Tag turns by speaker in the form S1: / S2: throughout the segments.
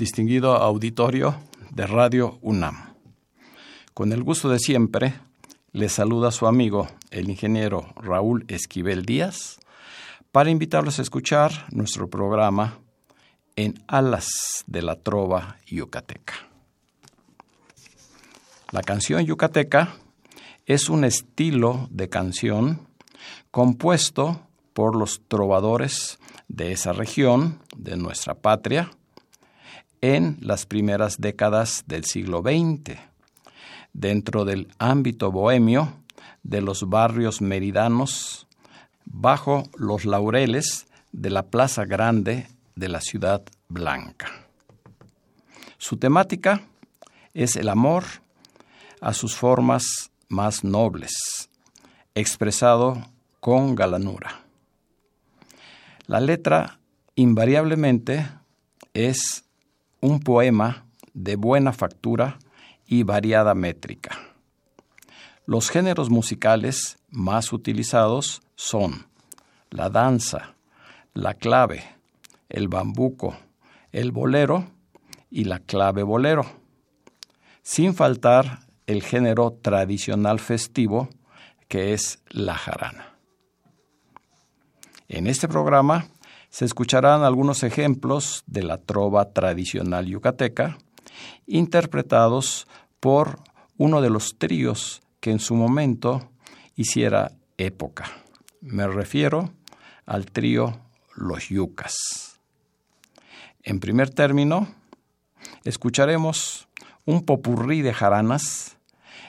S1: Distinguido auditorio de Radio UNAM. Con el gusto de siempre, le saluda su amigo, el ingeniero Raúl Esquivel Díaz, para invitarlos a escuchar nuestro programa En Alas de la Trova Yucateca. La canción yucateca es un estilo de canción compuesto por los trovadores de esa región, de nuestra patria, en las primeras décadas del siglo XX, dentro del ámbito bohemio de los barrios meridanos, bajo los laureles de la Plaza Grande de la Ciudad Blanca. Su temática es el amor a sus formas más nobles, expresado con galanura. La letra invariablemente es un poema de buena factura y variada métrica. Los géneros musicales más utilizados son la danza, la clave, el bambuco, el bolero y la clave bolero, sin faltar el género tradicional festivo que es la jarana. En este programa se escucharán algunos ejemplos de la trova tradicional yucateca, interpretados por uno de los tríos que en su momento hiciera época. Me refiero al trío Los Yucas. En primer término, escucharemos un popurrí de jaranas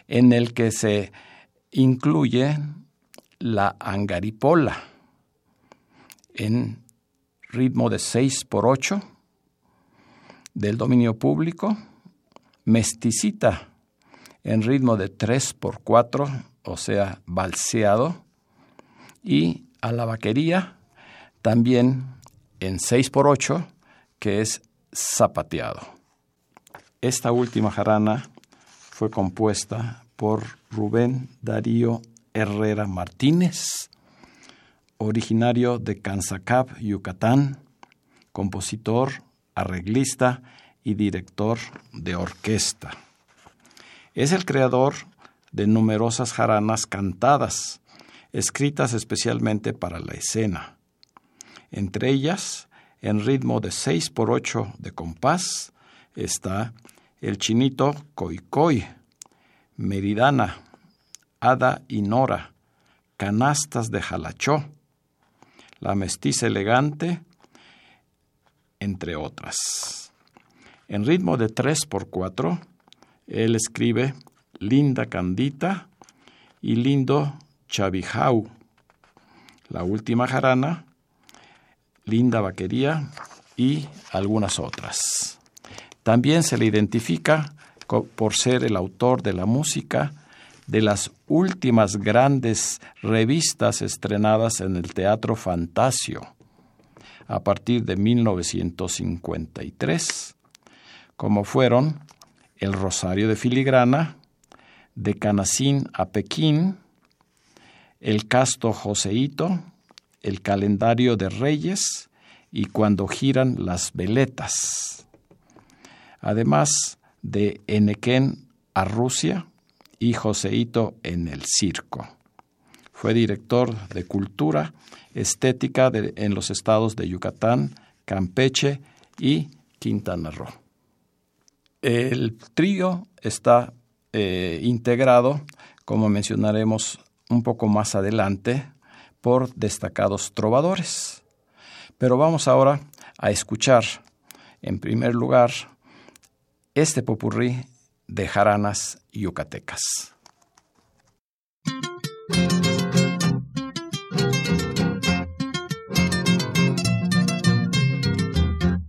S1: en el que se incluye la angaripola en ritmo de 6 por 8 del dominio público, mesticita en ritmo de 3 por 4, o sea, balseado, y a la vaquería también en 6 por 8, que es zapateado. Esta última jarana fue compuesta por Rubén Darío Herrera Martínez, originario de Cansacab, Yucatán, compositor, arreglista y director de orquesta. Es el creador de numerosas jaranas cantadas, escritas especialmente para la escena. Entre ellas, en ritmo de 6 por 8 de compás, está el chinito Coicoy, Meridana, Ada y Nora, Canastas de Jalachó, La Mestiza Elegante, entre otras. En ritmo de 3 por 4, él escribe Linda Candita y Lindo Chavijau. La última jarana, Linda Vaquería y algunas otras. También se le identifica por ser el autor de la música de las últimas grandes revistas estrenadas en el Teatro Fantasio a partir de 1953, como fueron El Rosario de Filigrana, De Canacín a Pekín, El Casto Joseíto, El Calendario de Reyes y Cuando giran las veletas además de Enequén a Rusia y Joseíto en el circo. Fue director de cultura estética en los estados de Yucatán, Campeche y Quintana Roo. El trío está eh, integrado, como mencionaremos un poco más adelante, por destacados trovadores. Pero vamos ahora a escuchar, en primer lugar, este popurrí de jaranas yucatecas.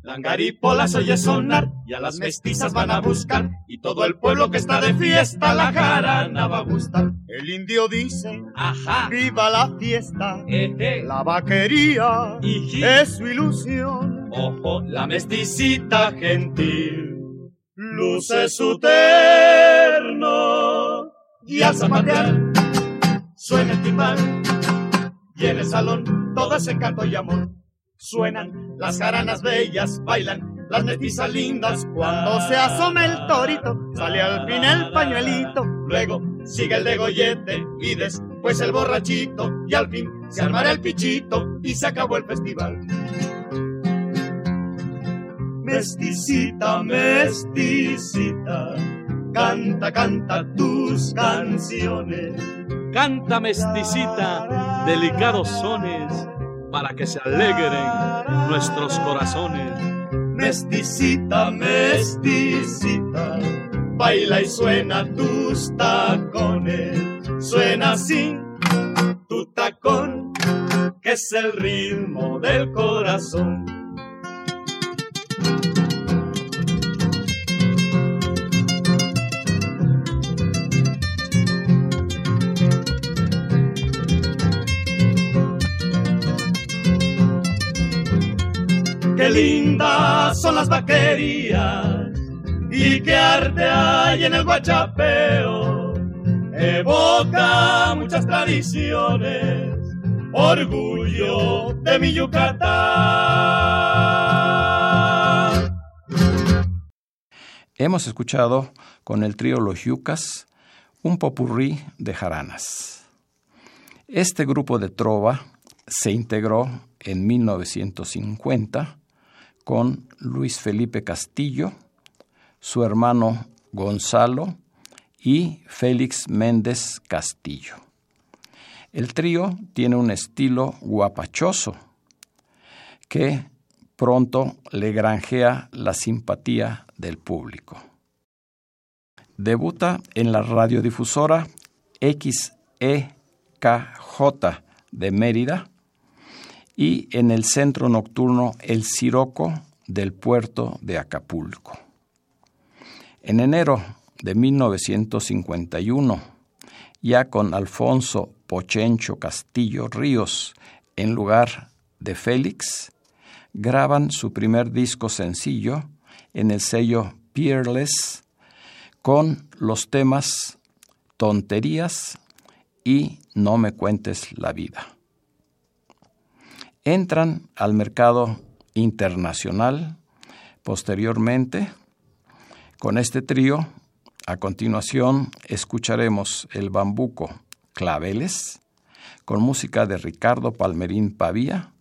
S2: Langaripolas oye sonar y a las mestizas van a buscar y todo el pueblo que está de fiesta la jarana va a gustar.
S3: El indio dice,
S2: Ajá,
S3: viva la fiesta,
S2: eje,
S3: la vaquería
S2: Iji.
S3: es su ilusión.
S2: ojo, la mesticita gentil luce su terno y al zapatear suena el timbal y en el salón todo es encanto y amor. Suenan las jaranas bellas, bailan las mestizas lindas
S3: Cuando se asoma el torito, sale al fin el pañuelito.
S2: Luego sigue el degollete y después el borrachito y al fin se armará el pichito y se acabó el festival. Mesticita, mesticita, canta, canta tus canciones.
S4: Canta mesticita, delicados sones, para que se alegren nuestros corazones.
S2: Mesticita, mesticita, baila y suena tus tacones. Suena así tu tacón, que es el ritmo del corazón. Lindas son las vaquerías y qué arte hay en el guachapeo. Evoca muchas tradiciones, orgullo de mi Yucatán.
S1: Hemos escuchado con el trío Los Yucas un popurrí de jaranas. Este grupo de trova se integró en 1950 con Luis Felipe Castillo, su hermano Gonzalo y Félix Méndez Castillo. El trío tiene un estilo guapachoso que pronto le granjea la simpatía del público. Debuta en la radiodifusora XEKJ de Mérida y en el centro nocturno El Siroco del puerto de Acapulco. En enero de 1951, ya con Alfonso Pochencho Castillo Ríos en lugar de Félix, graban su primer disco sencillo en el sello Peerless con los temas Tonterías y No me cuentes la vida. Entran al mercado internacional posteriormente con este trío. A continuación escucharemos el bambuco Claveles con música de Ricardo Palmerín Pavía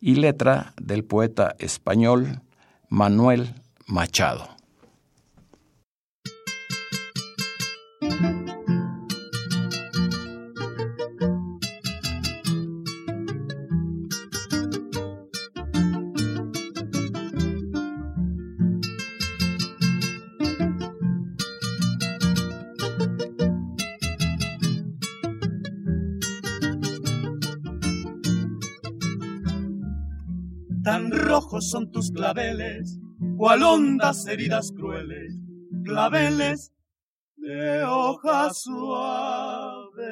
S1: y letra del poeta español Manuel Machado.
S2: Claveles, cual hondas heridas crueles, claveles de hoja suave,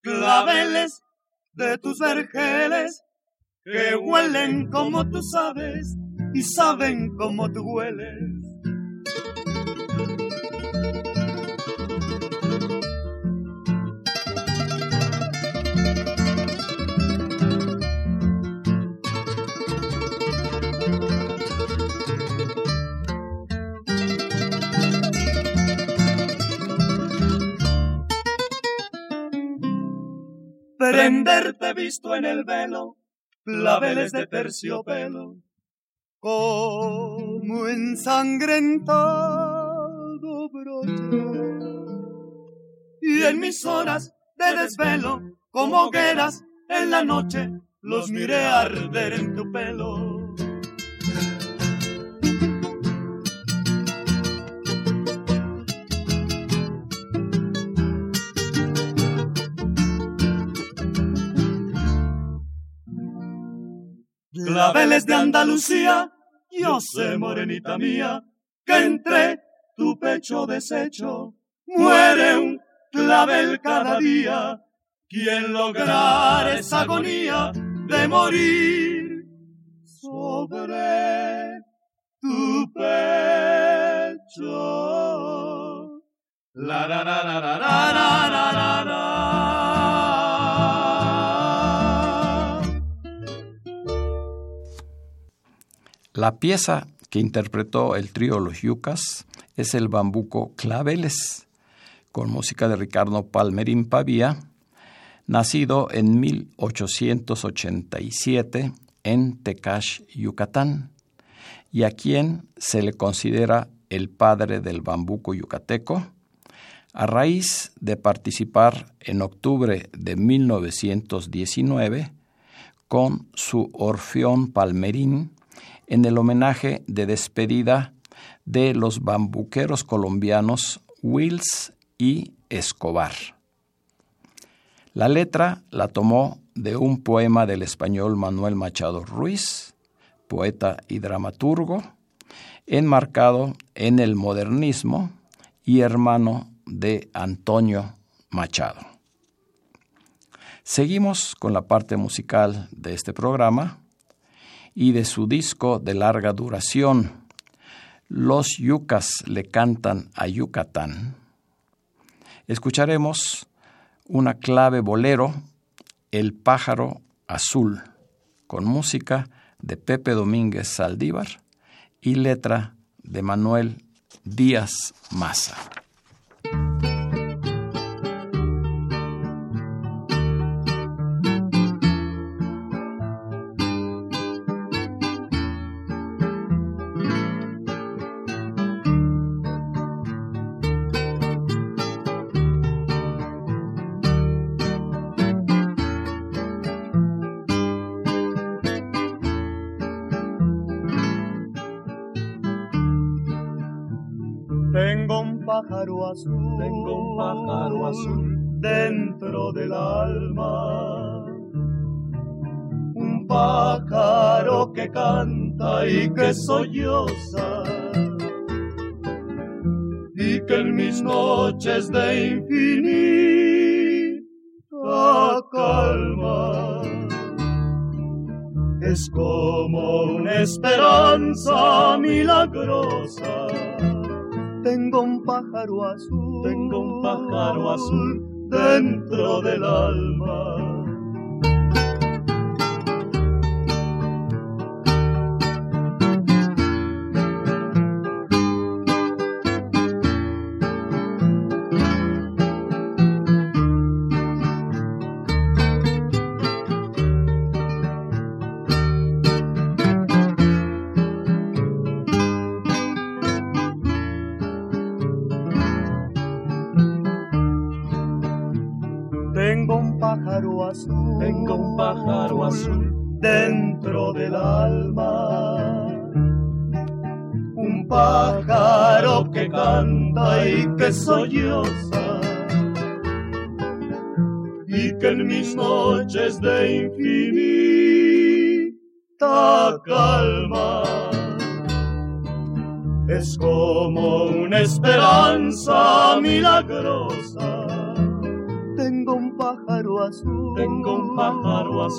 S2: claveles de tus vergeles que huelen como tú sabes y saben como tú hueles. Prenderte visto en el velo, claveles de terciopelo,
S3: como ensangrentado broche.
S2: y en mis horas de desvelo, como hogueras en la noche, los miré arder en tu pelo. De Andalucía, yo sé, morenita mía, que entre tu pecho deshecho muere un clavel cada día. Quien lograr esa agonía de morir sobre tu pecho. La, la, la, la, la, la, la, la,
S1: La pieza que interpretó el trío Los Yucas es el bambuco Claveles, con música de Ricardo Palmerín Pavía, nacido en 1887 en Tecash, Yucatán, y a quien se le considera el padre del bambuco yucateco, a raíz de participar en octubre de 1919 con su Orfeón Palmerín en el homenaje de despedida de los bambuqueros colombianos Wills y Escobar. La letra la tomó de un poema del español Manuel Machado Ruiz, poeta y dramaturgo, enmarcado en el modernismo y hermano de Antonio Machado. Seguimos con la parte musical de este programa y de su disco de larga duración, Los Yucas le cantan a Yucatán. Escucharemos una clave bolero, El pájaro azul, con música de Pepe Domínguez Saldívar y letra de Manuel Díaz Maza.
S2: Que solloza. Y que en mis noches de infinita calma es como una esperanza milagrosa tengo un pájaro azul, tengo un pájaro azul dentro del alma.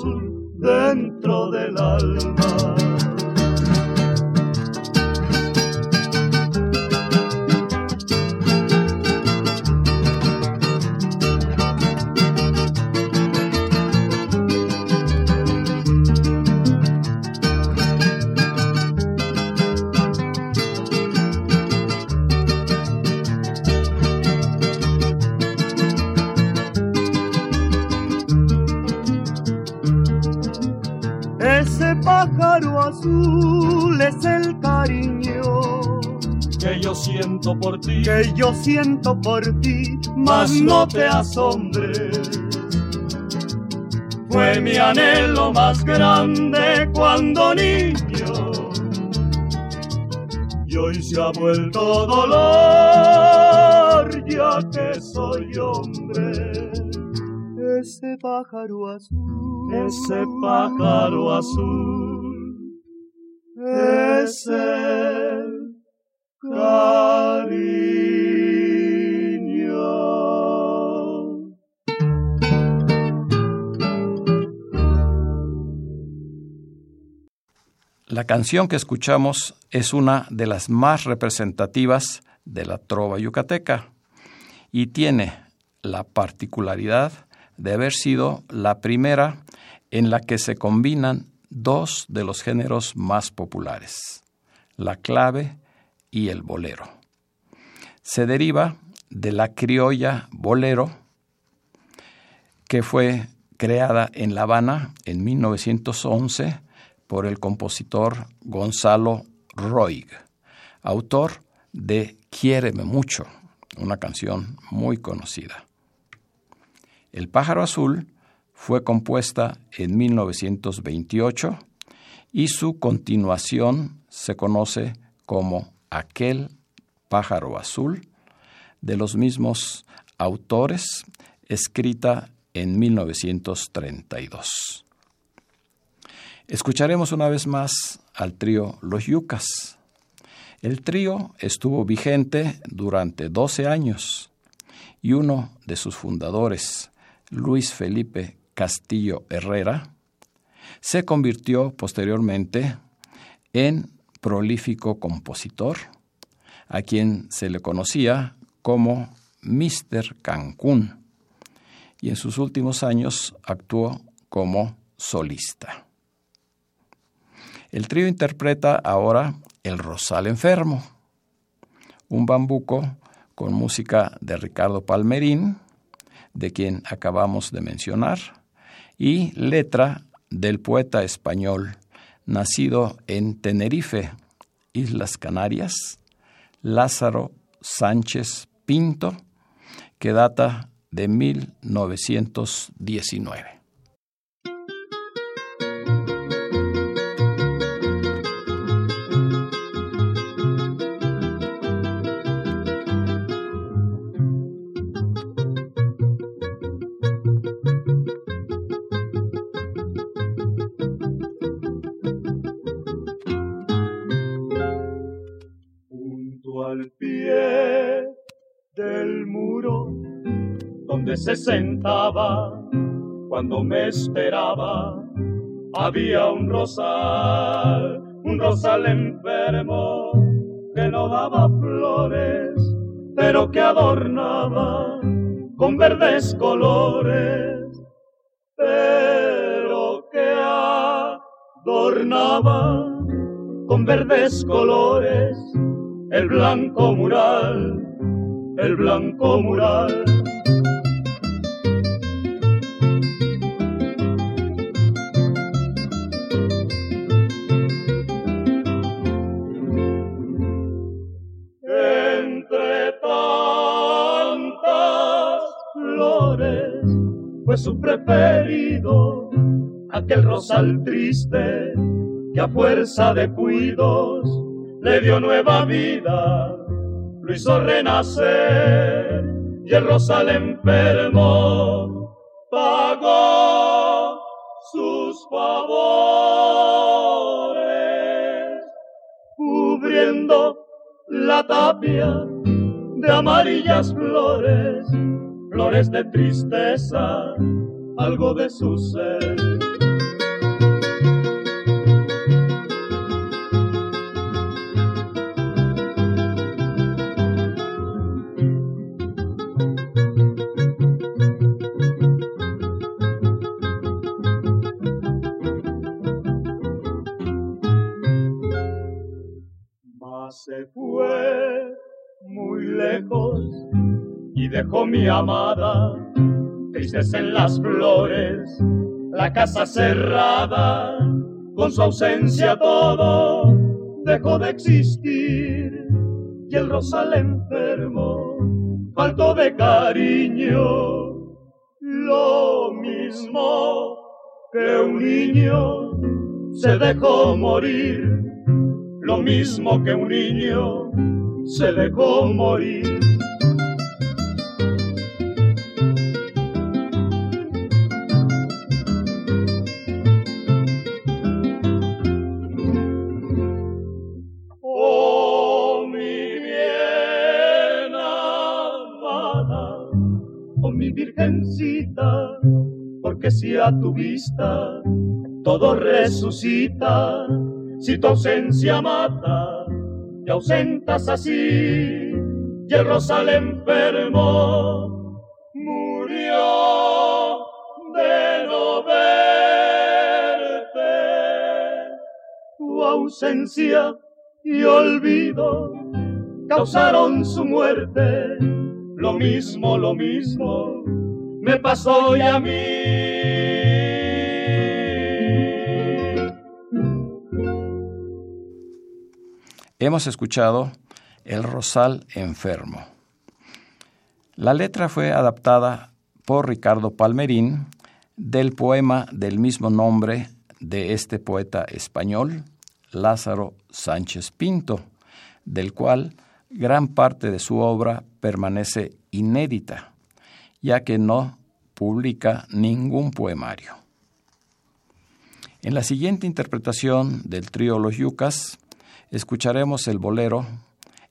S2: Pájaro siento por ti, mas no te asombres. Fue mi anhelo más grande cuando niño, y hoy se ha vuelto dolor, ya que soy hombre. Ese pájaro azul, ese pájaro azul es el
S1: La canción que escuchamos es una de las más representativas de la trova yucateca y tiene la particularidad de haber sido la primera en la que se combinan dos de los géneros más populares, la clave y el bolero. Se deriva de la criolla bolero, que fue creada en La Habana en 1911 por el compositor Gonzalo Roig, autor de Quiéreme mucho, una canción muy conocida. El pájaro azul fue compuesta en 1928 y su continuación se conoce como Aquel pájaro azul, de los mismos autores, escrita en 1932. Escucharemos una vez más al trío Los Yucas. El trío estuvo vigente durante 12 años y uno de sus fundadores, Luis Felipe Castillo Herrera, se convirtió posteriormente en prolífico compositor, a quien se le conocía como Mr. Cancún, y en sus últimos años actuó como solista. El trío interpreta ahora El Rosal Enfermo, un bambuco con música de Ricardo Palmerín, de quien acabamos de mencionar, y letra del poeta español nacido en Tenerife, Islas Canarias, Lázaro Sánchez Pinto, que data de 1919.
S2: Se sentaba cuando me esperaba. Había un rosal, un rosal enfermo que no daba flores, pero que adornaba con verdes colores, pero que adornaba con verdes colores el blanco mural, el blanco mural su preferido, aquel rosal triste que a fuerza de cuidos le dio nueva vida, lo hizo renacer y el rosal enfermo pagó sus favores, cubriendo la tapia de amarillas flores flores de tristeza, algo de su ser. Mi amada, tristes en las flores, la casa cerrada, con su ausencia todo dejó de existir. Y el rosal enfermo faltó de cariño, lo mismo que un niño se dejó morir, lo mismo que un niño se dejó morir. Tu vista todo resucita, si tu ausencia mata, te ausentas así, y el rosal enfermo murió de no verte. Tu ausencia y olvido causaron su muerte. Lo mismo, lo mismo me pasó y a mí.
S1: Hemos escuchado El Rosal Enfermo. La letra fue adaptada por Ricardo Palmerín del poema del mismo nombre de este poeta español, Lázaro Sánchez Pinto, del cual gran parte de su obra permanece inédita, ya que no publica ningún poemario. En la siguiente interpretación del trío Los Yucas, escucharemos el bolero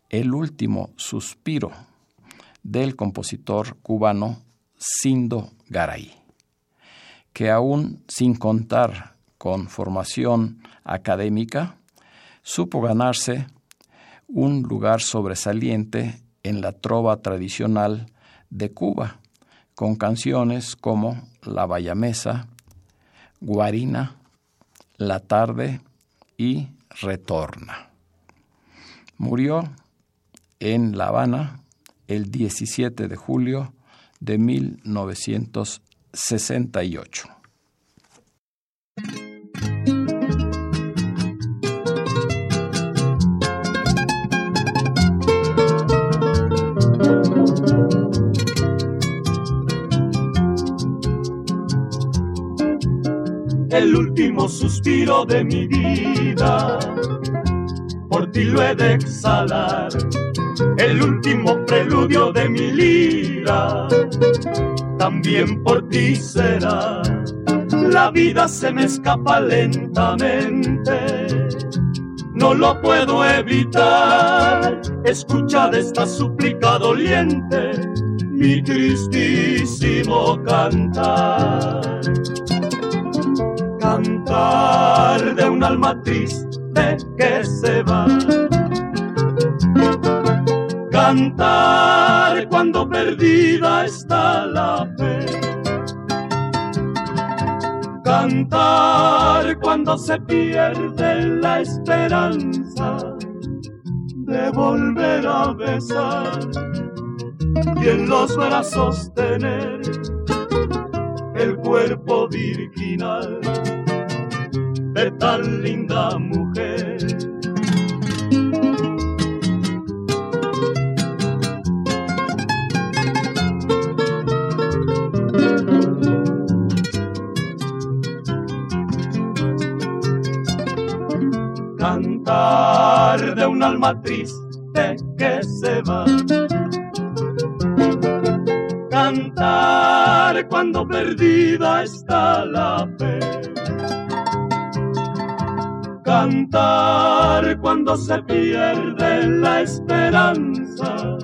S1: El último suspiro del compositor cubano Sindo Garay, que aún sin contar con formación académica, supo ganarse un lugar sobresaliente en la trova tradicional de Cuba, con canciones como La Bayamesa, Guarina, La Tarde y Retorna. Murió en La Habana el 17 de julio de 1968.
S2: el último suspiro de mi vida. Por ti lo he de exhalar, el último preludio de mi lira. También por ti será, la vida se me escapa lentamente. No lo puedo evitar, escuchar esta súplica doliente, mi tristísimo cantar cantar de un alma triste que se va. Cantar cuando perdida está la fe. Cantar cuando se pierde la esperanza de volver a besar y en los brazos tener el cuerpo virginal de tan linda mujer. Cantar de un alma triste cuando se pierde la esperanza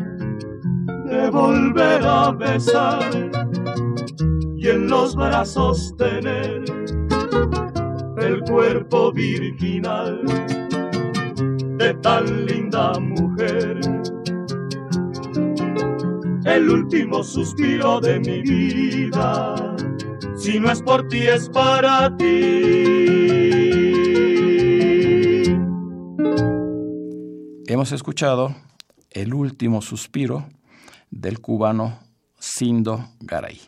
S2: de volver a besar y en los brazos tener el cuerpo virginal de tan linda mujer. El último suspiro de mi vida, si no es por ti es para ti.
S1: Hemos escuchado El último suspiro del cubano Sindo Garay.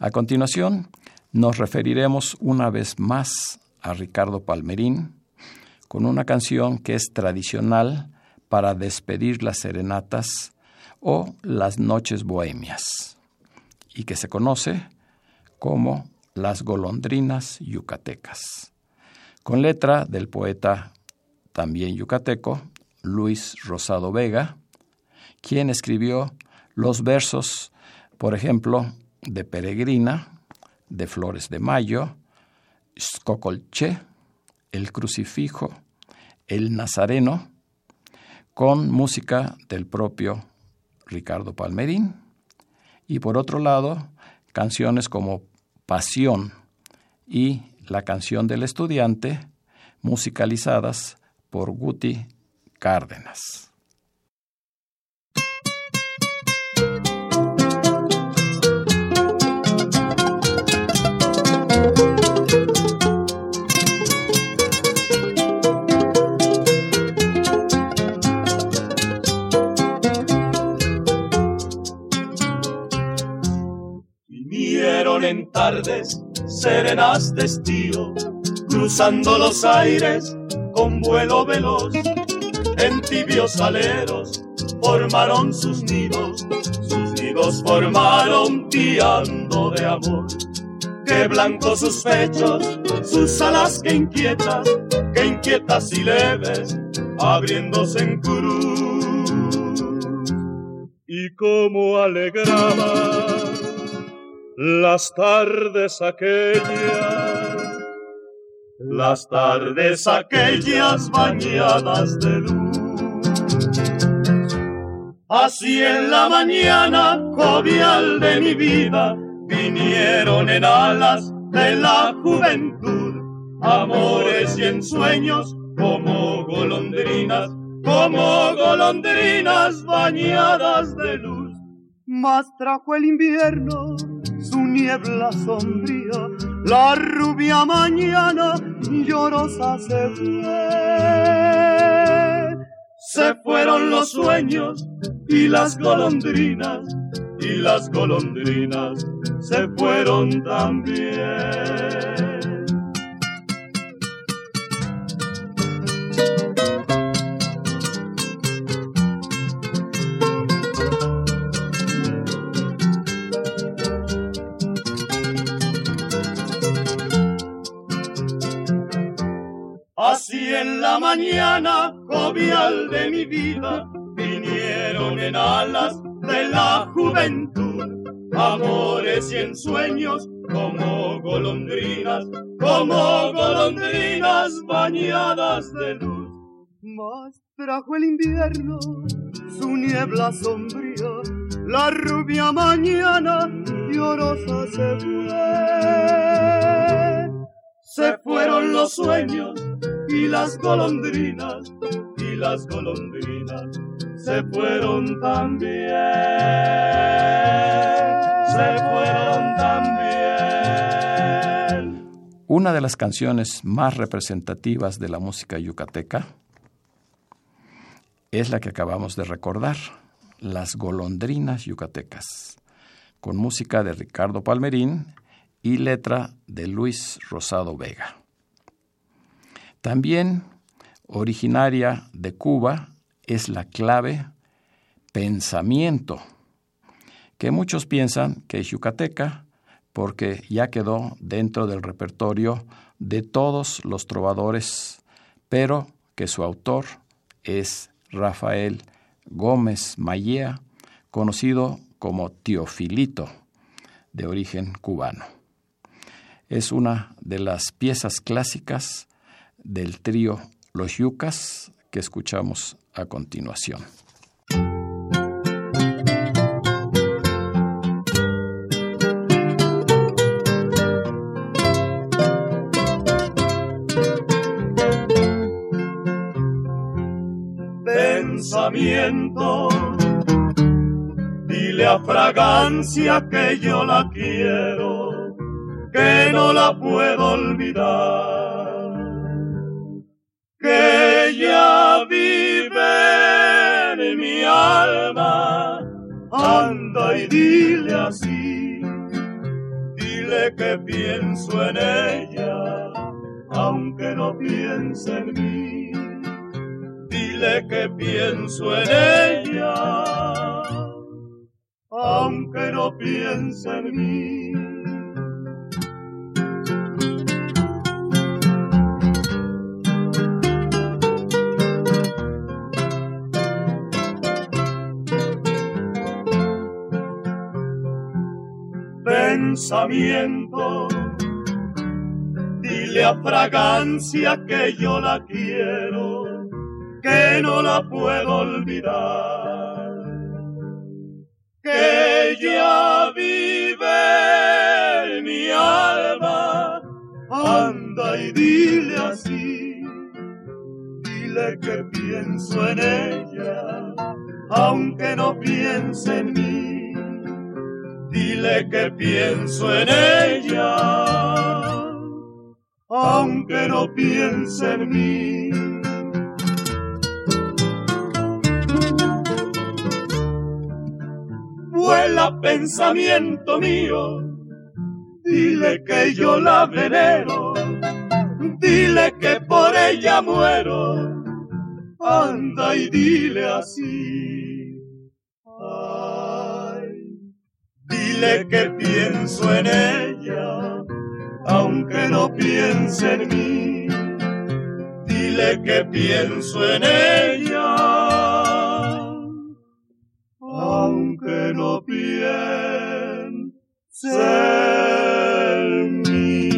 S1: A continuación, nos referiremos una vez más a Ricardo Palmerín con una canción que es tradicional para despedir las serenatas o las noches bohemias y que se conoce como Las golondrinas yucatecas, con letra del poeta también yucateco, Luis Rosado Vega, quien escribió los versos, por ejemplo, de Peregrina, de Flores de Mayo, Scocolche, El Crucifijo, El Nazareno, con música del propio Ricardo Palmerín. Y por otro lado, canciones como Pasión y La canción del estudiante, musicalizadas por Guti Cárdenas.
S2: en tardes serenas de estío, cruzando los aires con vuelo veloz. En tibios aleros formaron sus nidos, sus nidos formaron piando de amor. Que blancos sus pechos, sus alas que inquietas, que inquietas y leves, abriéndose en cruz. Y como alegraba las tardes aquellas, las tardes aquellas bañadas de luz. Así en la mañana jovial de mi vida vinieron en alas de la juventud, amores y ensueños como golondrinas, como golondrinas bañadas de luz. Más trajo el invierno su niebla sombría, la rubia mañana llorosa se fue. Se fueron los sueños y las golondrinas, y las golondrinas se fueron también. Mañana jovial de mi vida vinieron en alas de la juventud, amores y ensueños como golondrinas, como golondrinas bañadas de luz. Mas trajo el invierno su niebla sombría, la rubia mañana llorosa se fue. Se fueron los sueños y las golondrinas, y las golondrinas se fueron también, se fueron también.
S1: Una de las canciones más representativas de la música yucateca es la que acabamos de recordar, Las golondrinas yucatecas, con música de Ricardo Palmerín y letra de Luis Rosado Vega. También originaria de Cuba es la clave pensamiento, que muchos piensan que es yucateca porque ya quedó dentro del repertorio de todos los trovadores, pero que su autor es Rafael Gómez Mayea, conocido como Teofilito, de origen cubano. Es una de las piezas clásicas del trío Los Yucas que escuchamos a continuación.
S2: Pensamiento, dile a fragancia que yo la quiero, que no la puedo olvidar ella vive en mi alma. Anda y dile así, dile que pienso en ella, aunque no piense en mí. Dile que pienso en ella, aunque no piense en mí. pensamiento. Dile a fragancia que yo la quiero, que no la puedo olvidar, que ya vive en mi alma. Anda y dile así, dile que pienso en ella, aunque no piense en mí dile que pienso en ella, aunque no piense en mí. Vuela pensamiento mío, dile que yo la venero, dile que por ella muero, anda y dile así. Dile que pienso en ella, aunque no piense en mí, dile que pienso en ella, aunque no piense en mí.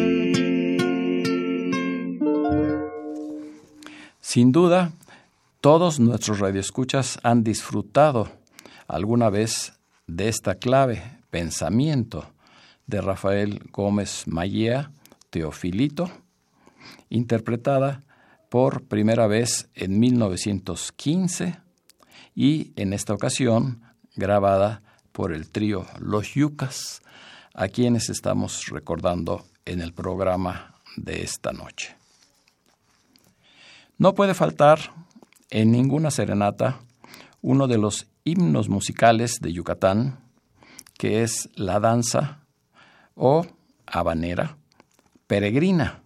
S1: Sin duda, todos nuestros radioescuchas han disfrutado alguna vez de esta clave, pensamiento, de Rafael Gómez Mayea, Teofilito, interpretada por primera vez en 1915 y en esta ocasión grabada por el trío Los Yucas, a quienes estamos recordando en el programa de esta noche. No puede faltar en ninguna serenata uno de los himnos musicales de Yucatán, que es la danza o habanera peregrina.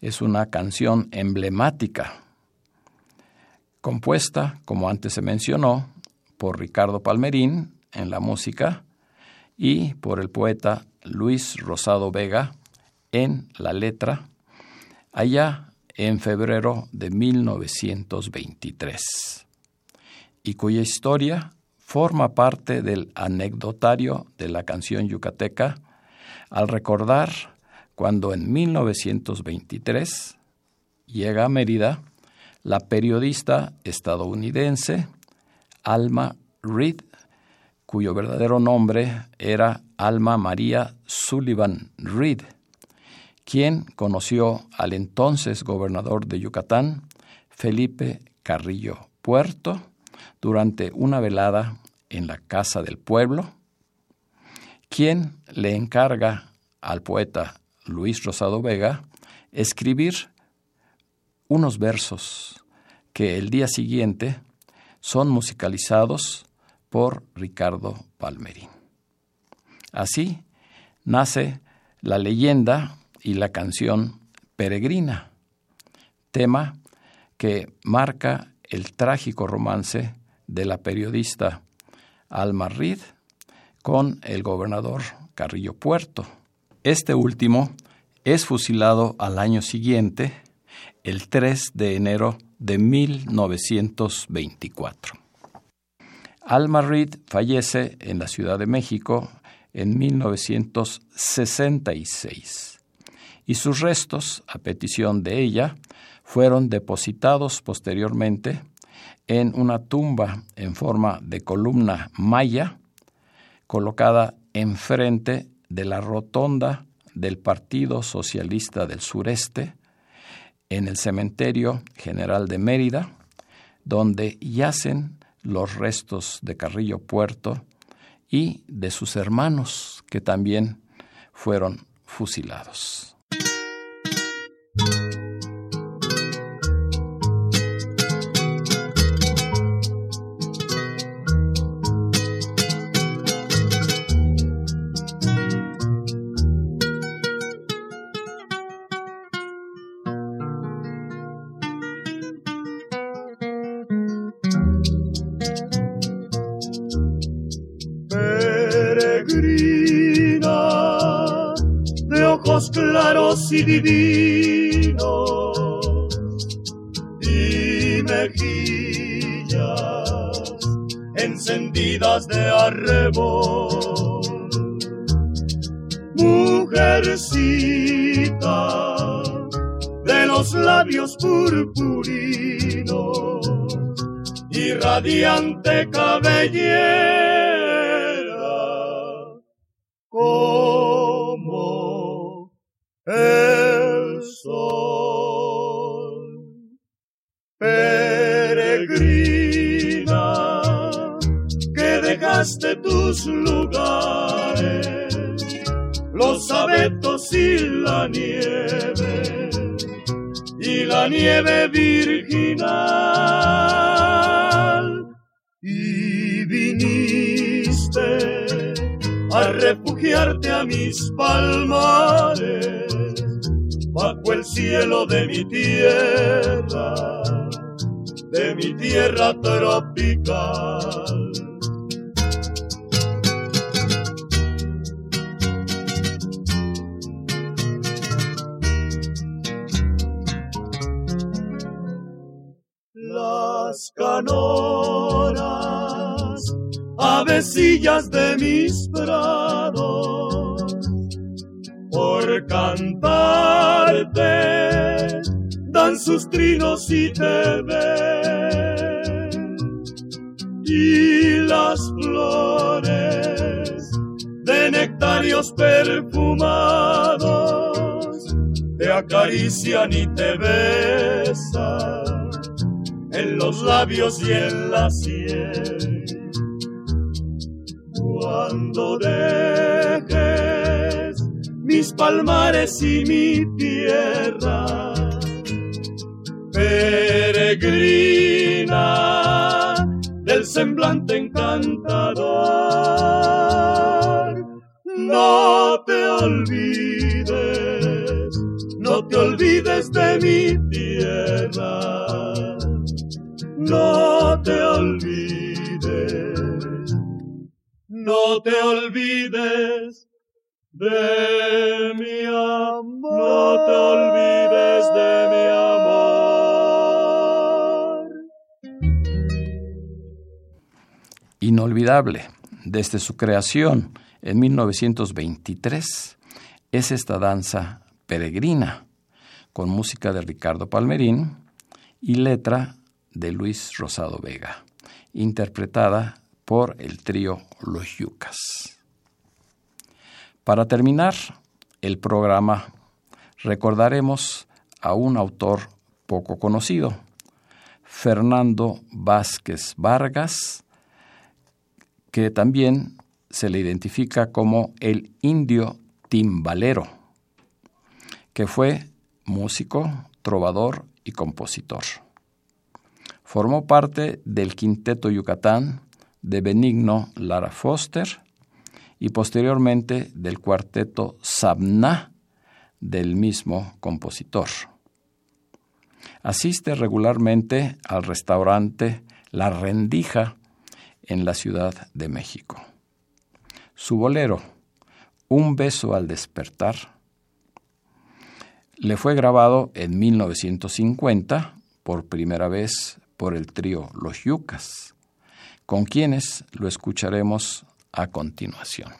S1: Es una canción emblemática, compuesta, como antes se mencionó, por Ricardo Palmerín en la música y por el poeta Luis Rosado Vega en la letra, allá en febrero de 1923, y cuya historia forma parte del anecdotario de la canción yucateca al recordar cuando en 1923 llega a Mérida la periodista estadounidense Alma Reed, cuyo verdadero nombre era Alma María Sullivan Reed, quien conoció al entonces gobernador de Yucatán, Felipe Carrillo Puerto, durante una velada en la Casa del Pueblo, quien le encarga al poeta Luis Rosado Vega escribir unos versos que el día siguiente son musicalizados por Ricardo Palmerín. Así nace la leyenda y la canción Peregrina, tema que marca el trágico romance de la periodista Alma Reed con el gobernador Carrillo Puerto. Este último es fusilado al año siguiente, el 3 de enero de 1924. Alma Reed fallece en la Ciudad de México en 1966 y sus restos, a petición de ella, fueron depositados posteriormente en una tumba en forma de columna maya colocada enfrente de la rotonda del Partido Socialista del Sureste en el Cementerio General de Mérida, donde yacen los restos de Carrillo Puerto y de sus hermanos que también fueron fusilados.
S2: Y divinos y mejillas encendidas de arrebol. Mujercita de los labios purpurinos y radiante dejaste tus lugares, los abetos y la nieve, y la nieve virginal. Y viniste a refugiarte a mis palmares bajo el cielo de mi tierra, de mi tierra tropical. De mis prados, por cantarte dan sus trinos y te ven. Y las flores de nectarios perfumados te acarician y te besan en los labios y en la sien. Cuando dejes mis palmares y mi tierra, peregrina del semblante encantador, no te olvides, no te olvides de mi tierra, no no te olvides de mi amor, no te olvides de mi amor.
S1: Inolvidable, desde su creación en 1923, es esta danza peregrina, con música de Ricardo Palmerín y letra de Luis Rosado Vega, interpretada por el trío Los Yucas. Para terminar el programa, recordaremos a un autor poco conocido, Fernando Vázquez Vargas, que también se le identifica como el indio timbalero, que fue músico, trovador y compositor. Formó parte del quinteto Yucatán de Benigno Lara Foster y posteriormente del cuarteto Sabna del mismo compositor. Asiste regularmente al restaurante La Rendija en la Ciudad de México. Su bolero, Un beso al despertar, le fue grabado en 1950 por primera vez por el trío Los Yucas, con quienes lo escucharemos a continuación.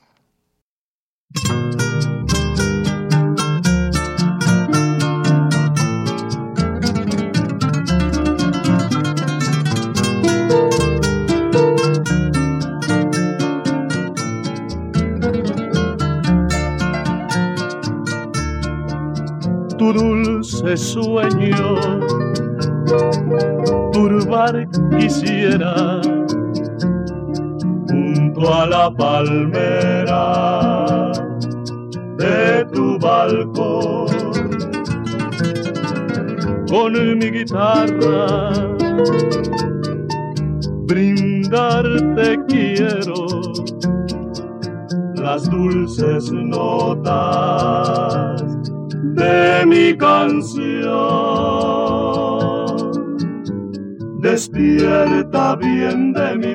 S2: Tu dulce sueño turbar quisiera a la palmera de tu balcón. Con mi guitarra brindarte quiero las dulces notas de mi canción. Despierta bien de mi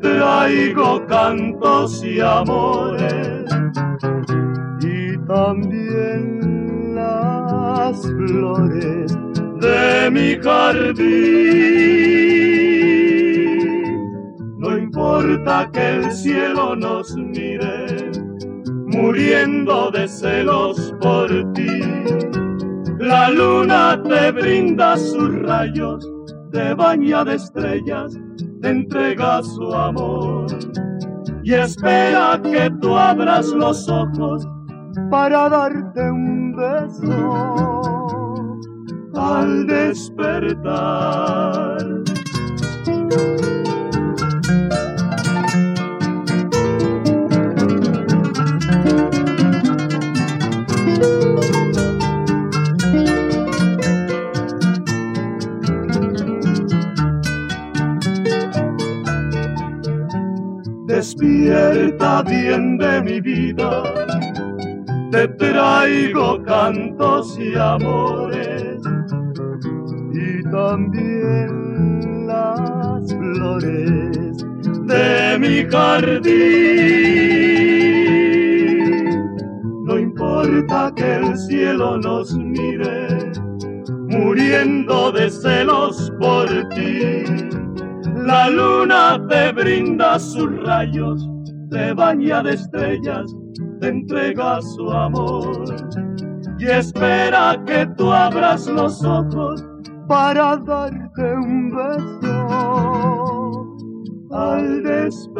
S2: traigo cantos y amores y también las flores de mi jardín. No importa que el cielo nos mire, muriendo de celos por ti. La luna te brinda sus rayos, te baña de estrellas entrega su amor y espera que tú abras los ojos
S3: para darte un beso al despertar. Despierta bien de mi vida, te traigo cantos y amores y también las flores de mi jardín. No importa que el cielo nos mire, muriendo de celos por ti la luna te brinda sus rayos, te baña de estrellas, te entrega su amor y espera que tú abras los ojos para darte un beso al despertar.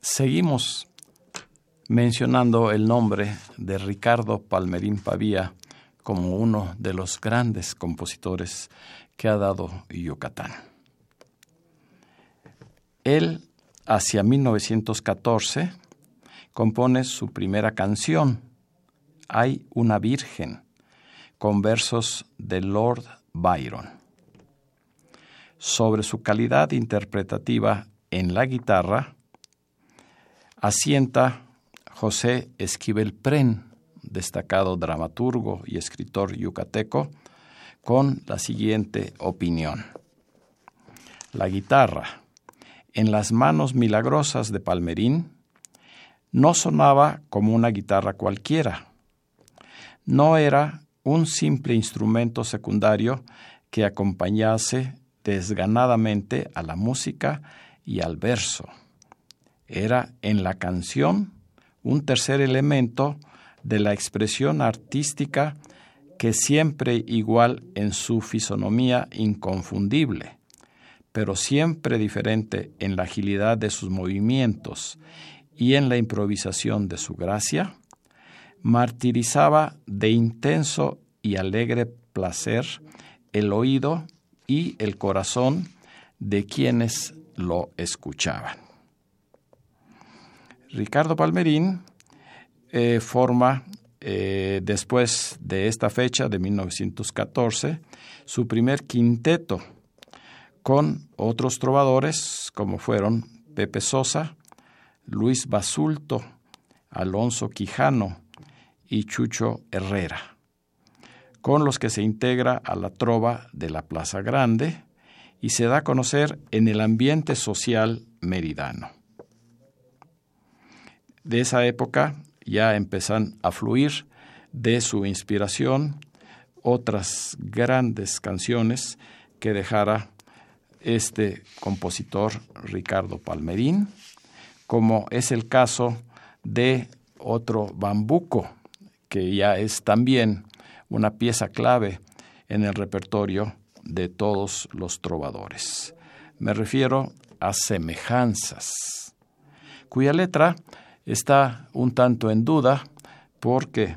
S1: Seguimos mencionando el nombre de Ricardo Palmerín Pavía como uno de los grandes compositores que ha dado Yucatán. Él, hacia 1914, compone su primera canción, Hay una Virgen, con versos de Lord Byron. Sobre su calidad interpretativa en la guitarra, asienta José Esquivel Pren, destacado dramaturgo y escritor yucateco, con la siguiente opinión. La guitarra, en las manos milagrosas de Palmerín, no sonaba como una guitarra cualquiera. No era un simple instrumento secundario que acompañase desganadamente a la música y al verso. Era en la canción un tercer elemento de la expresión artística que siempre igual en su fisonomía inconfundible, pero siempre diferente en la agilidad de sus movimientos y en la improvisación de su gracia, martirizaba de intenso y alegre placer el oído y el corazón de quienes lo escuchaban. Ricardo Palmerín eh, forma eh, después de esta fecha de 1914 su primer quinteto con otros trovadores como fueron Pepe Sosa, Luis Basulto, Alonso Quijano y Chucho Herrera, con los que se integra a la trova de la Plaza Grande y se da a conocer en el ambiente social meridano de esa época ya empiezan a fluir de su inspiración otras grandes canciones que dejara este compositor Ricardo Palmerín, como es el caso de otro bambuco, que ya es también una pieza clave en el repertorio de todos los trovadores. Me refiero a semejanzas, cuya letra está un tanto en duda porque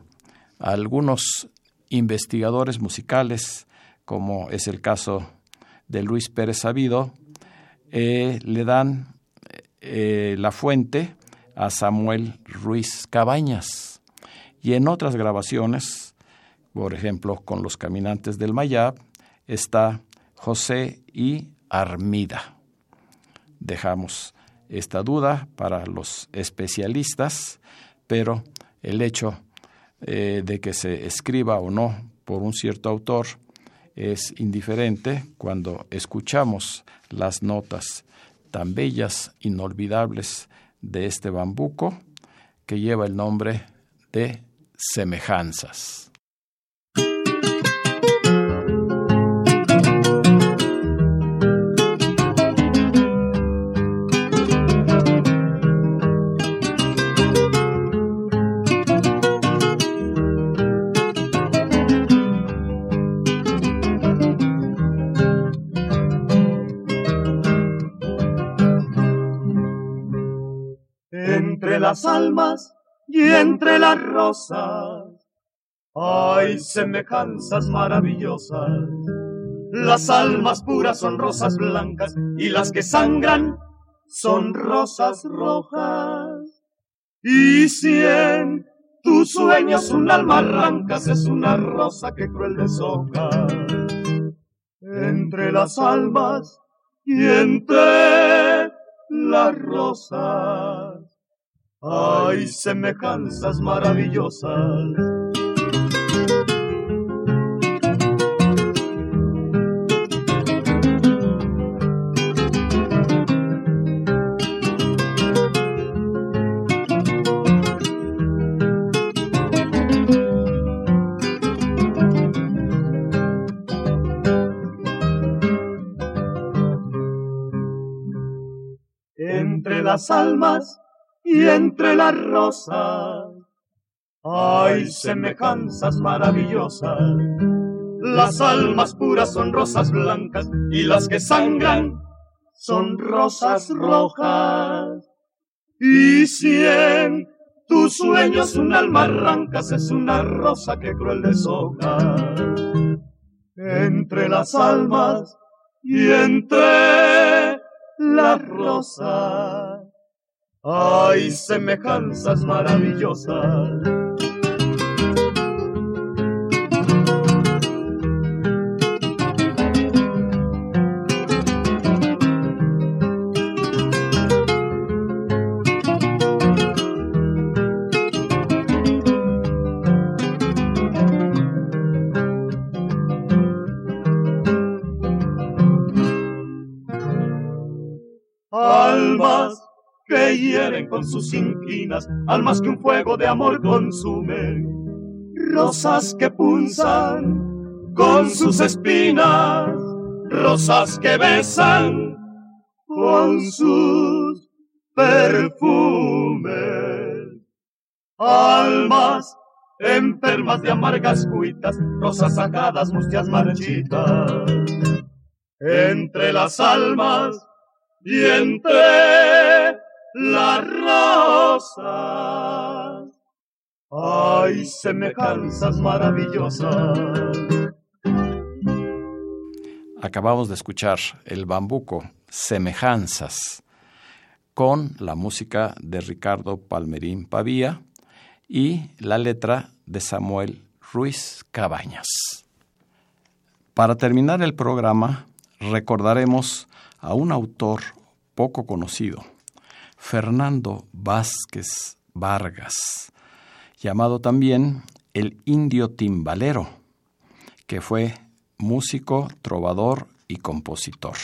S1: algunos investigadores musicales, como es el caso de Luis Pérez Sabido, eh, le dan eh, la fuente a Samuel Ruiz Cabañas. Y en otras grabaciones, por ejemplo, con Los Caminantes del Mayab, está José y Armida. Dejamos esta duda para los especialistas, pero el hecho eh, de que se escriba o no por un cierto autor es indiferente cuando escuchamos las notas tan bellas, inolvidables de este bambuco que lleva el nombre de semejanzas.
S2: Las almas y entre las rosas. Hay semejanzas maravillosas. Las almas puras son rosas blancas y las que sangran son rosas rojas. Y si en tus sueños un alma arrancas es una rosa que cruel deshoja. Entre las almas y entre las rosas hay semejanzas maravillosas. Entre las almas entre las rosas hay semejanzas maravillosas. Las almas puras son rosas blancas y las que sangran son rosas rojas. Y si en tus sueños un alma arrancas es una rosa que cruel deshoja. Entre las almas y entre las rosas hay semejanzas maravillosas. Que hieren con sus inquinas, almas que un fuego de amor consumen, rosas que punzan con sus espinas, rosas que besan con sus perfumes, almas enfermas de amargas cuitas, rosas sacadas, mustias marchitas, entre las almas y entre las rosas hay semejanzas maravillosas.
S1: Acabamos de escuchar el bambuco, Semejanzas, con la música de Ricardo Palmerín Pavía y la letra de Samuel Ruiz Cabañas. Para terminar el programa, recordaremos a un autor poco conocido, Fernando Vázquez Vargas, llamado también el indio timbalero, que fue músico, trovador y compositor.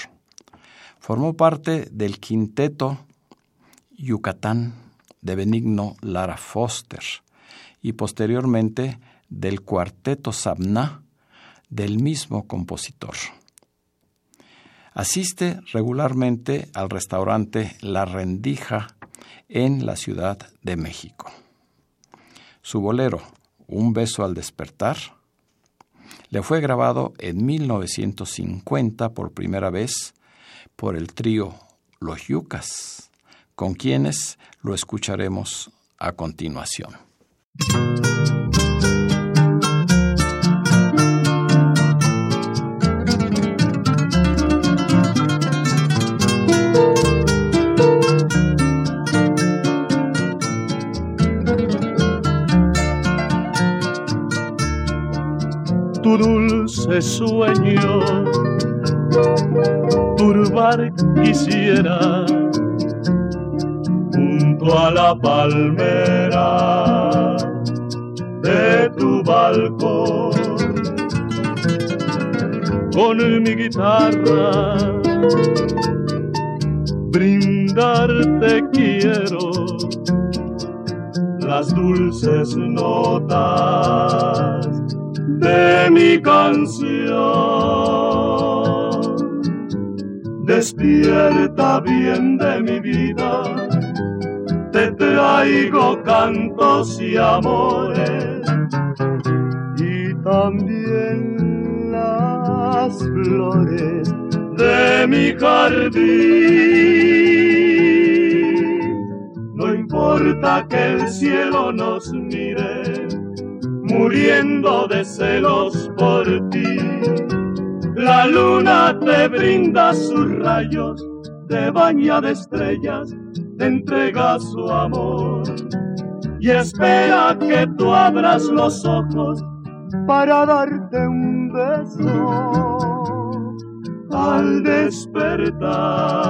S1: Formó parte del quinteto Yucatán de Benigno Lara Foster y posteriormente del cuarteto Sabná del mismo compositor. Asiste regularmente al restaurante La Rendija en la Ciudad de México. Su bolero, Un beso al despertar, le fue grabado en 1950 por primera vez por el trío Los Yucas, con quienes lo escucharemos a continuación.
S2: Dulce sueño turbar quisiera junto a la palmera de tu balcón. Con mi guitarra brindarte quiero las dulces notas de mi canción. Despierta bien de mi vida, te traigo cantos y amores y también las flores de mi jardín. No importa que el cielo nos mire, muriendo de celos por ti. La luna te brinda sus rayos, te baña de estrellas, te entrega su amor y espera que tú abras los ojos para darte un beso al despertar.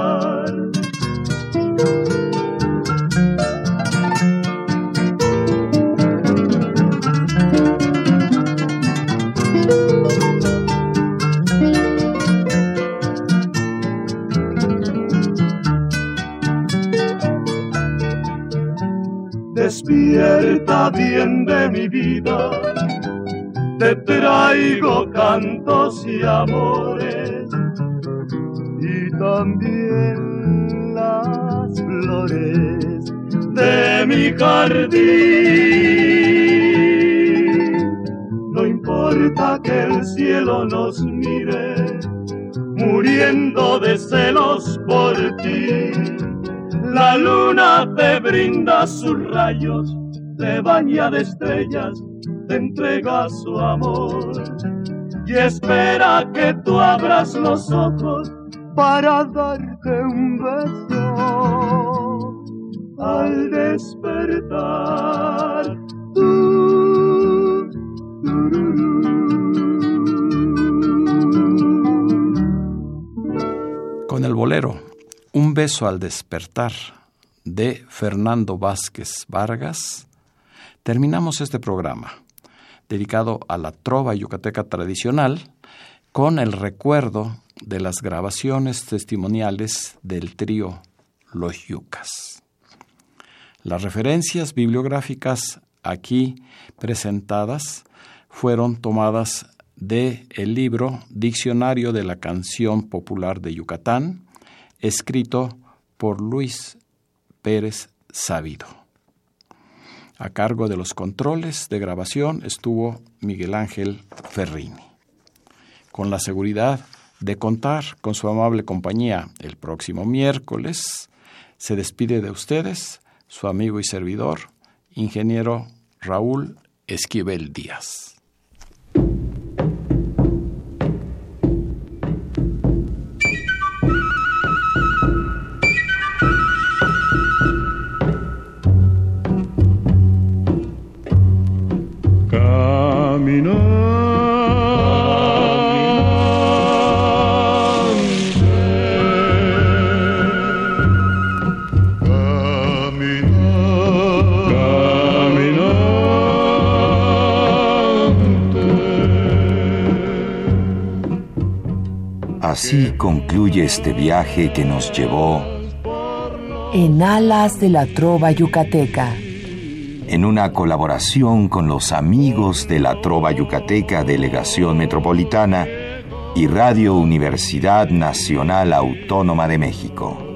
S2: Despierta bien de mi vida, te traigo cantos y amores y también las flores de mi jardín. No importa que el cielo nos mire, muriendo de celos por ti la luna te brinda sus rayos, te baña de estrellas, te entrega su amor. Y espera que tú abras los ojos para darte un beso. Al despertar.
S1: Con el bolero un beso al despertar de Fernando Vázquez Vargas, terminamos este programa dedicado a la trova yucateca tradicional con el recuerdo de las grabaciones testimoniales del trío Los Yucas. Las referencias bibliográficas aquí presentadas fueron tomadas de el libro Diccionario de la Canción Popular de Yucatán, escrito por Luis Pérez Sabido. A cargo de los controles de grabación estuvo Miguel Ángel Ferrini. Con la seguridad de contar con su amable compañía el próximo miércoles, se despide de ustedes su amigo y servidor, ingeniero Raúl Esquivel Díaz.
S5: Así concluye este viaje que nos llevó
S6: en alas de la trova yucateca.
S5: En una colaboración con los amigos de la trova yucateca Delegación Metropolitana y Radio Universidad Nacional Autónoma de México.